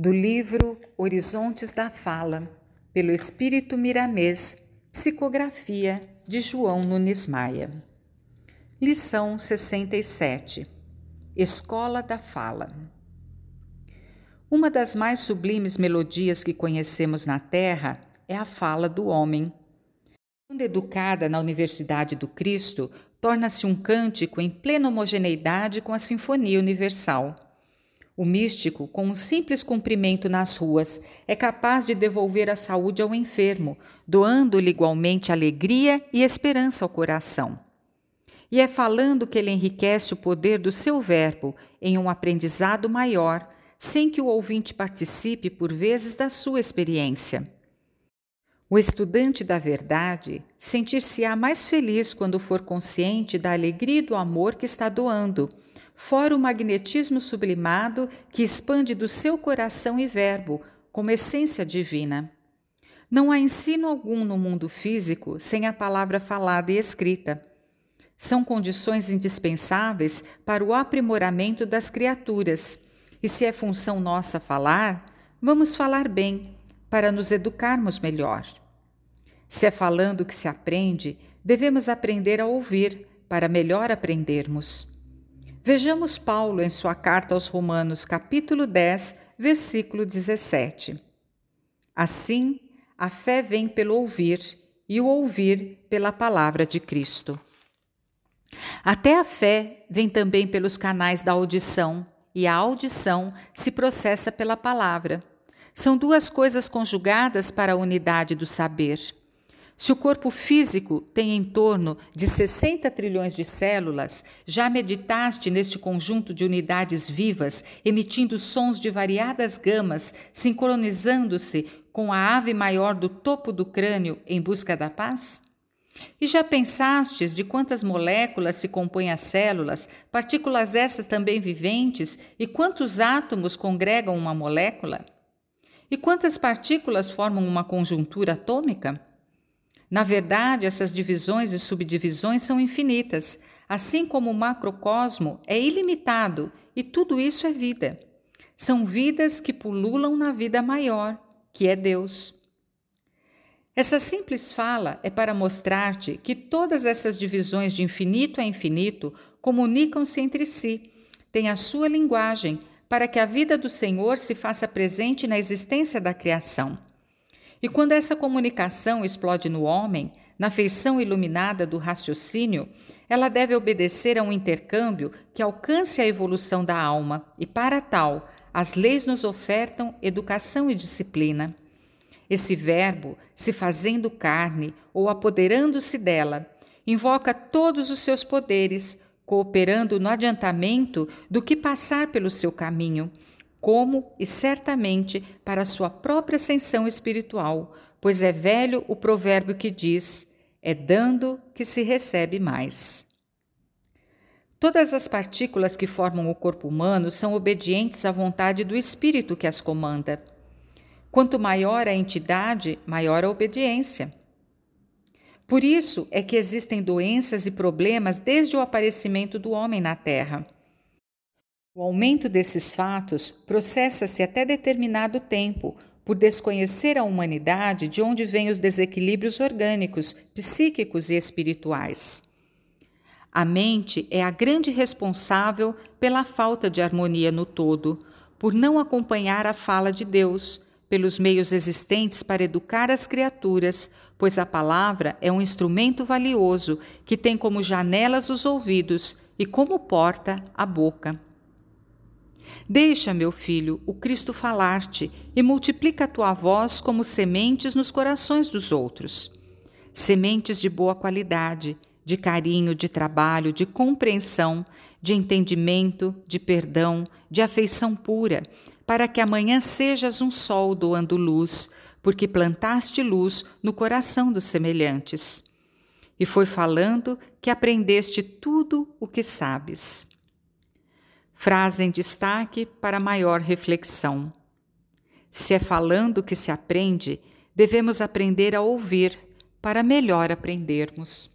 do livro Horizontes da Fala, pelo Espírito Miramês, psicografia de João Nunes Maia. Lição 67 Escola da Fala Uma das mais sublimes melodias que conhecemos na Terra é a fala do homem. Quando educada na Universidade do Cristo, torna-se um cântico em plena homogeneidade com a Sinfonia Universal. O místico, com um simples cumprimento nas ruas, é capaz de devolver a saúde ao enfermo, doando-lhe igualmente alegria e esperança ao coração. E é falando que ele enriquece o poder do seu verbo em um aprendizado maior, sem que o ouvinte participe por vezes da sua experiência. O estudante da verdade sentir-se-á mais feliz quando for consciente da alegria e do amor que está doando, fora o magnetismo sublimado que expande do seu coração e verbo, como essência divina. Não há ensino algum no mundo físico sem a palavra falada e escrita. São condições indispensáveis para o aprimoramento das criaturas, e se é função nossa falar, vamos falar bem, para nos educarmos melhor. Se é falando que se aprende, devemos aprender a ouvir para melhor aprendermos. Vejamos Paulo em sua carta aos Romanos, capítulo 10, versículo 17. Assim, a fé vem pelo ouvir e o ouvir pela palavra de Cristo. Até a fé vem também pelos canais da audição, e a audição se processa pela palavra. São duas coisas conjugadas para a unidade do saber. Se o corpo físico tem em torno de 60 trilhões de células, já meditaste neste conjunto de unidades vivas, emitindo sons de variadas gamas, sincronizando-se com a ave maior do topo do crânio em busca da paz? E já pensastes de quantas moléculas se compõem as células, partículas essas também viventes, e quantos átomos congregam uma molécula? E quantas partículas formam uma conjuntura atômica? Na verdade, essas divisões e subdivisões são infinitas, assim como o macrocosmo é ilimitado e tudo isso é vida. São vidas que pululam na vida maior, que é Deus. Essa simples fala é para mostrar-te que todas essas divisões de infinito a infinito comunicam-se entre si, têm a sua linguagem, para que a vida do Senhor se faça presente na existência da criação. E quando essa comunicação explode no homem, na feição iluminada do raciocínio, ela deve obedecer a um intercâmbio que alcance a evolução da alma, e para tal, as leis nos ofertam educação e disciplina. Esse verbo, se fazendo carne ou apoderando-se dela, invoca todos os seus poderes, cooperando no adiantamento do que passar pelo seu caminho, como e certamente para sua própria ascensão espiritual, pois é velho o provérbio que diz: é dando que se recebe mais. Todas as partículas que formam o corpo humano são obedientes à vontade do espírito que as comanda. Quanto maior a entidade, maior a obediência. Por isso é que existem doenças e problemas desde o aparecimento do homem na Terra. O aumento desses fatos processa-se até determinado tempo, por desconhecer a humanidade de onde vêm os desequilíbrios orgânicos, psíquicos e espirituais. A mente é a grande responsável pela falta de harmonia no todo, por não acompanhar a fala de Deus, pelos meios existentes para educar as criaturas, pois a palavra é um instrumento valioso que tem como janelas os ouvidos e como porta a boca. Deixa, meu filho, o Cristo falar-te e multiplica a tua voz como sementes nos corações dos outros. Sementes de boa qualidade, de carinho, de trabalho, de compreensão, de entendimento, de perdão, de afeição pura, para que amanhã sejas um sol doando luz, porque plantaste luz no coração dos semelhantes. E foi falando que aprendeste tudo o que sabes. Frase em destaque para maior reflexão. Se é falando que se aprende, devemos aprender a ouvir para melhor aprendermos.